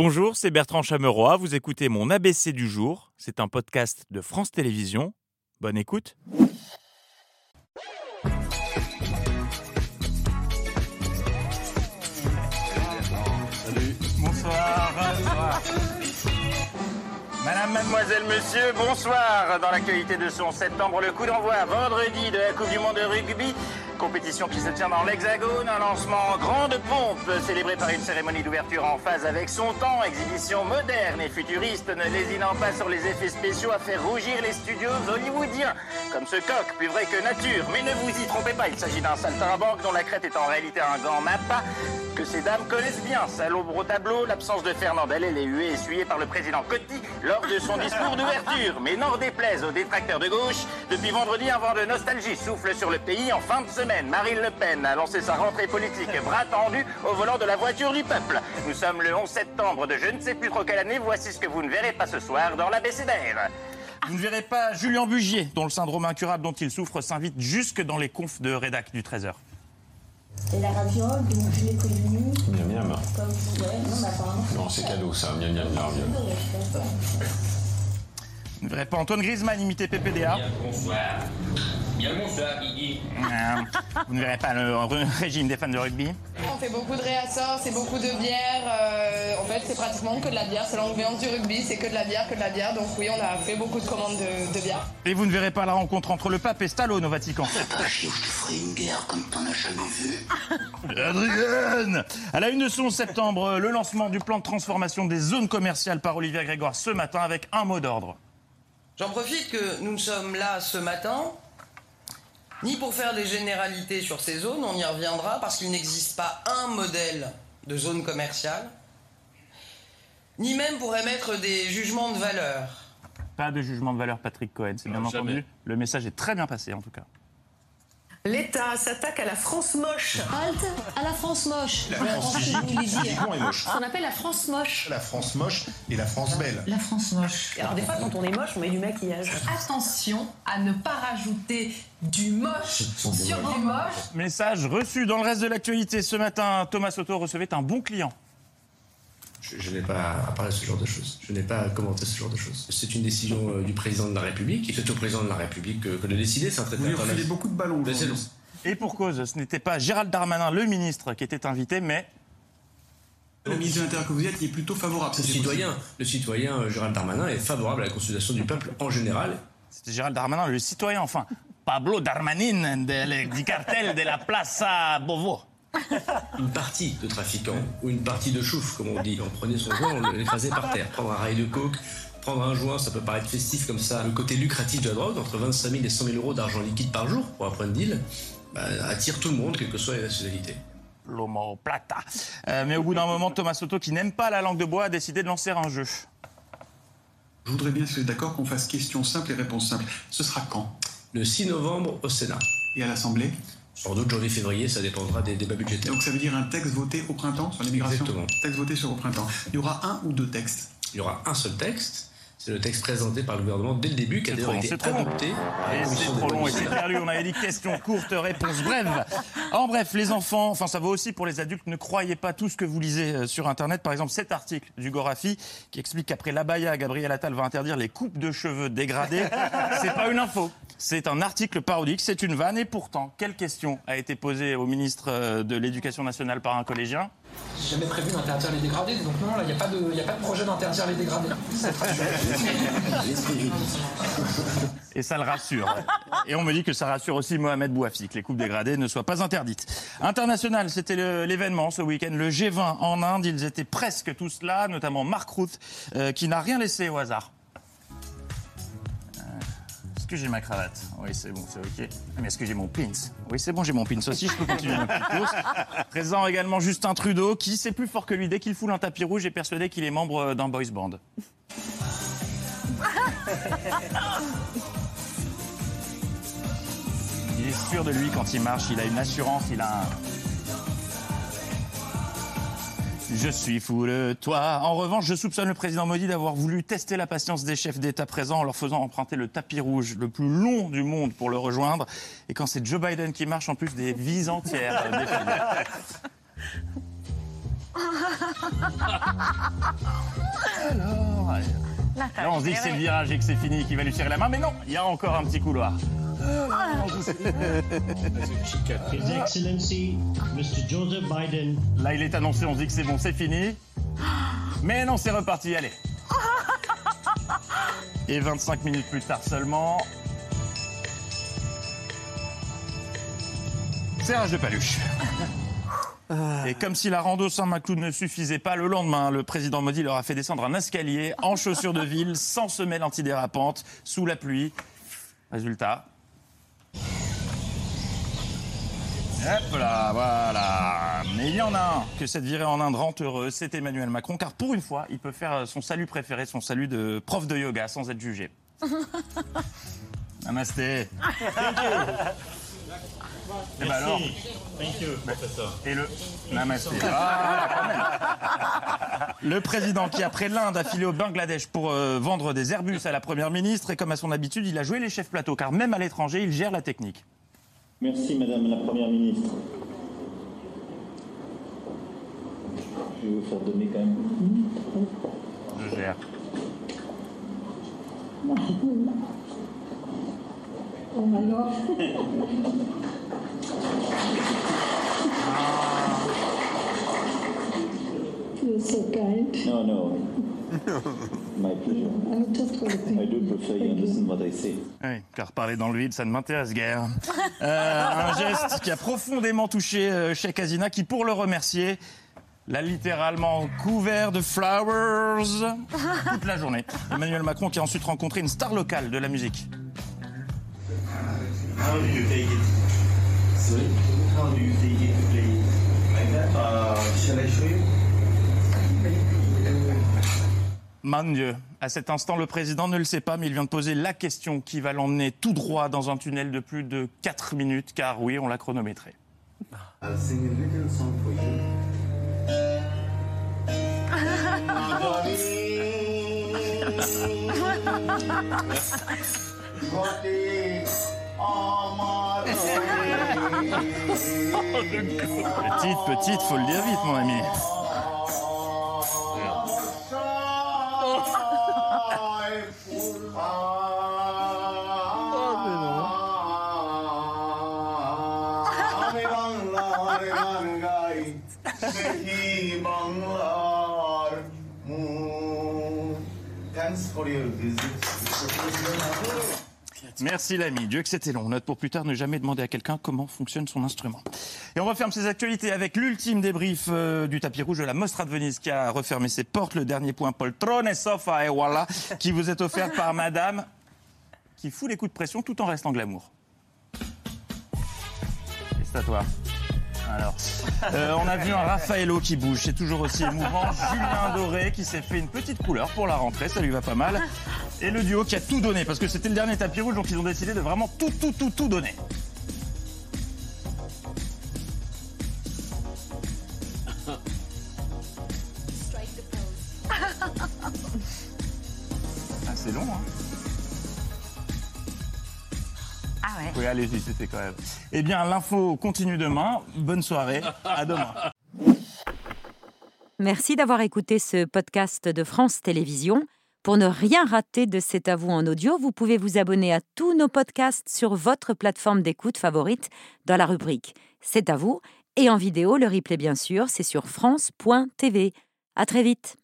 Bonjour, c'est Bertrand Chameroy. Vous écoutez mon ABC du jour. C'est un podcast de France Télévisions. Bonne écoute. Salut. Bonsoir. Madame, mademoiselle, monsieur, bonsoir. Dans l'actualité de 11 septembre, le coup d'envoi vendredi de la Coupe du Monde de rugby. Compétition qui se tient dans l'Hexagone, un lancement en grande pompe, célébré par une cérémonie d'ouverture en phase avec son temps, exhibition moderne et futuriste, ne lésinant pas sur les effets spéciaux à faire rougir les studios hollywoodiens. Comme ce coq, plus vrai que nature. Mais ne vous y trompez pas, il s'agit d'un saltimbanque dont la crête est en réalité un gant mappa que ces dames connaissent bien. Salobre au tableau, l'absence de Fernandel et les huées essuyées par le président Coty lors de son discours d'ouverture. Mais n'en déplaise aux détracteurs de gauche, depuis vendredi, un vent de nostalgie souffle sur le pays en fin de semaine. Marine Le Pen a lancé sa rentrée politique bras tendu au volant de la voiture du peuple. Nous sommes le 11 septembre de je ne sais plus trop quelle année. Voici ce que vous ne verrez pas ce soir dans la BCDR. Vous ne verrez pas Julien Bugier, dont le syndrome incurable dont il souffre s'invite jusque dans les confs de rédac du 13h. Et la raviole, donc je l'ai prévenu. Miam miam. Comme vous, ouais, non, bah, apparemment. Non, c'est cadeau ça, miam miam miam miam. Vous ne verrez pas Antoine Griezmann imiter PPDA. Bien bonsoir. Guigui. Euh, Vous ne verrez pas le régime des fans de rugby. On fait beaucoup de réassorts, c'est beaucoup de bière. euh, en fait, c'est pratiquement que de la bière. C'est l'ambiance du rugby, c'est que de la bière, que de la bière. Donc oui, on a fait beaucoup de commandes de, de bière. Et vous ne verrez pas la rencontre entre le pape et Stallone au Vatican. Pas chier, je te ferai une guerre comme t'en as jamais vu. Adrien À la une de son septembre, le lancement du plan de transformation des zones commerciales par Olivier Grégoire ce matin avec un mot d'ordre. J'en profite que nous ne sommes là ce matin, ni pour faire des généralités sur ces zones, on y reviendra, parce qu'il n'existe pas un modèle de zone commerciale, ni même pour émettre des jugements de valeur. Pas de jugement de valeur, Patrick Cohen, c'est bien entendu. Le message est très bien passé en tout cas. L'État s'attaque à la France moche. Halte à la France moche. La France est moche. On appelle la France moche. La France moche et la France belle. La France moche. Alors des fois, quand on est moche, on met du maquillage. Attention à ne pas rajouter du moche sur du moche. Message reçu dans le reste de l'actualité. Ce matin, Thomas Soto recevait un bon client. Je, je n'ai pas à parler de ce genre de choses. Je n'ai pas à commenter ce genre de choses. C'est une décision euh, du président de la République. C'est au président de la République que, que de décider. C'est un traité Vous beaucoup de ballons. Et pour cause, ce n'était pas Gérald Darmanin, le ministre, qui était invité, mais Le ministre de l'Intérieur que vous êtes, il est plutôt favorable. Le citoyen, le citoyen euh, Gérald Darmanin est favorable à la consultation du peuple en général. c'était Gérald Darmanin, le citoyen, enfin. Pablo Darmanin du cartel de la Plaza Bovo. Une partie de trafiquants ou une partie de chouf, comme on dit. On prenait son joint, on l'écrasait par terre. Prendre un rail de coke, prendre un joint, ça peut paraître festif comme ça. Le côté lucratif de la drogue, entre 25 000 et 100 000 euros d'argent liquide par jour pour un point de deal, bah, attire tout le monde, quelle que soit la nationalité. Lomo Plata. Euh, mais au bout d'un moment, Thomas Soto, qui n'aime pas la langue de bois, a décidé de lancer un jeu. Je voudrais bien, si vous êtes d'accord, qu'on fasse questions simples et réponses simples. Ce sera quand? Le 6 novembre au Sénat. Et à l'Assemblée? Sans doute janvier-février, ça dépendra des débats budgétaires. Donc ça veut dire un texte voté au printemps sur l'immigration Exactement. Texte voté sur au printemps. Il y aura un ou deux textes. Il y aura un seul texte. C'est le texte présenté par le gouvernement dès le début, qui a d'ailleurs été c'est trop long. adopté c'est trop long et lois. c'est perdu. On avait dit questions courtes, réponses brèves. En bref, les enfants, enfin ça vaut aussi pour les adultes, ne croyez pas tout ce que vous lisez euh, sur Internet. Par exemple, cet article du Gorafi qui explique qu'après l'abaya, Gabriel Attal va interdire les coupes de cheveux dégradées. C'est pas une info. C'est un article parodique, c'est une vanne. Et pourtant, quelle question a été posée au ministre euh, de l'Éducation nationale par un collégien? Jamais prévu d'interdire les dégradés, donc non, là, il n'y a, pas de- y a pas de projet d'interdire les dégradés. Et ça le rassure. Et on me dit que ça rassure aussi Mohamed Bouafi, que les coupes dégradées ne soient pas interdites. International, c'était l'événement ce week-end, le G20 en Inde. Ils étaient presque tous là, notamment Mark Ruth, euh, qui n'a rien laissé au hasard. Euh, Est-ce que j'ai ma cravate Oui, c'est bon, c'est OK. Mais est-ce que j'ai mon pins Oui, c'est bon, j'ai mon pins aussi, je peux continuer ma petite course. Présent également Justin Trudeau, qui, c'est plus fort que lui, dès qu'il foule un tapis rouge, est persuadé qu'il est membre d'un boys band. Il est sûr de lui quand il marche, il a une assurance, il a un... Je suis fou de toi. En revanche, je soupçonne le président Modi d'avoir voulu tester la patience des chefs d'État présents en leur faisant emprunter le tapis rouge le plus long du monde pour le rejoindre. Et quand c'est Joe Biden qui marche, en plus des vies entières. Alors. Là, on se dit que c'est le virage et que c'est fini, qu'il va lui serrer la main, mais non, il y a encore un petit couloir. Là, il est annoncé, on se dit que c'est bon, c'est fini. Mais non, c'est reparti, allez. Et 25 minutes plus tard seulement. Serrage de paluche. Et comme si la rando Saint-Macloud ne suffisait pas, le lendemain, le président Modi leur a fait descendre un escalier en chaussures de ville, sans semelle antidérapante, sous la pluie. Résultat. Hop là, voilà. Mais il y en a un que cette virée en Inde rend heureux, c'est Emmanuel Macron, car pour une fois, il peut faire son salut préféré, son salut de prof de yoga, sans être jugé. Namasté. Eh ben alors Thank you, professeur. Et le Namasté. Ah, quand même. Le président qui, après l'Inde, a filé au Bangladesh pour euh, vendre des Airbus à la première ministre, et comme à son habitude, il a joué les chefs plateaux, car même à l'étranger, il gère la technique. Merci Madame la Première ministre. Je vais vous faire donner quand même. Je gère. Oh alors You're so kind. No, no. My pleasure. I do prefer you listen what I say. Oui, car parler dans le vide, ça ne m'intéresse guère. Euh, un geste qui a profondément touché euh, Sheikh Hasina, qui, pour le remercier, l'a littéralement couvert de flowers toute la journée. Emmanuel Macron qui a ensuite rencontré une star locale de la musique. How do you take it? Sorry? How do you take it to play like that? Uh, shall I show you? Mon Dieu, à cet instant, le président ne le sait pas, mais il vient de poser la question qui va l'emmener tout droit dans un tunnel de plus de 4 minutes, car oui, on l'a chronométré. Petite, petite, faut le dire vite, mon ami. দেখি বাংলার thanks for your visit Merci l'ami. Dieu que c'était long. Note pour plus tard, ne jamais demander à quelqu'un comment fonctionne son instrument. Et on referme ces actualités avec l'ultime débrief euh, du tapis rouge de la Mostra de Venise qui a refermé ses portes. Le dernier point, poltrone, sofa et voilà, qui vous est offert par madame qui fout les coups de pression tout en restant glamour. Et c'est à toi. Alors, euh, on a vu un Raffaello qui bouge, c'est toujours aussi émouvant. Julien Doré qui s'est fait une petite couleur pour la rentrée, ça lui va pas mal. Et le duo qui a tout donné, parce que c'était le dernier tapis rouge, donc ils ont décidé de vraiment tout, tout, tout, tout donner. Ah, c'est long, hein ouais. Oui, allez-y, c'était quand même. Eh bien, l'info continue demain. Bonne soirée. À demain. Merci d'avoir écouté ce podcast de France Télévisions. Pour ne rien rater de C'est à vous en audio, vous pouvez vous abonner à tous nos podcasts sur votre plateforme d'écoute favorite dans la rubrique C'est à vous et en vidéo, le replay bien sûr, c'est sur France.tv. À très vite.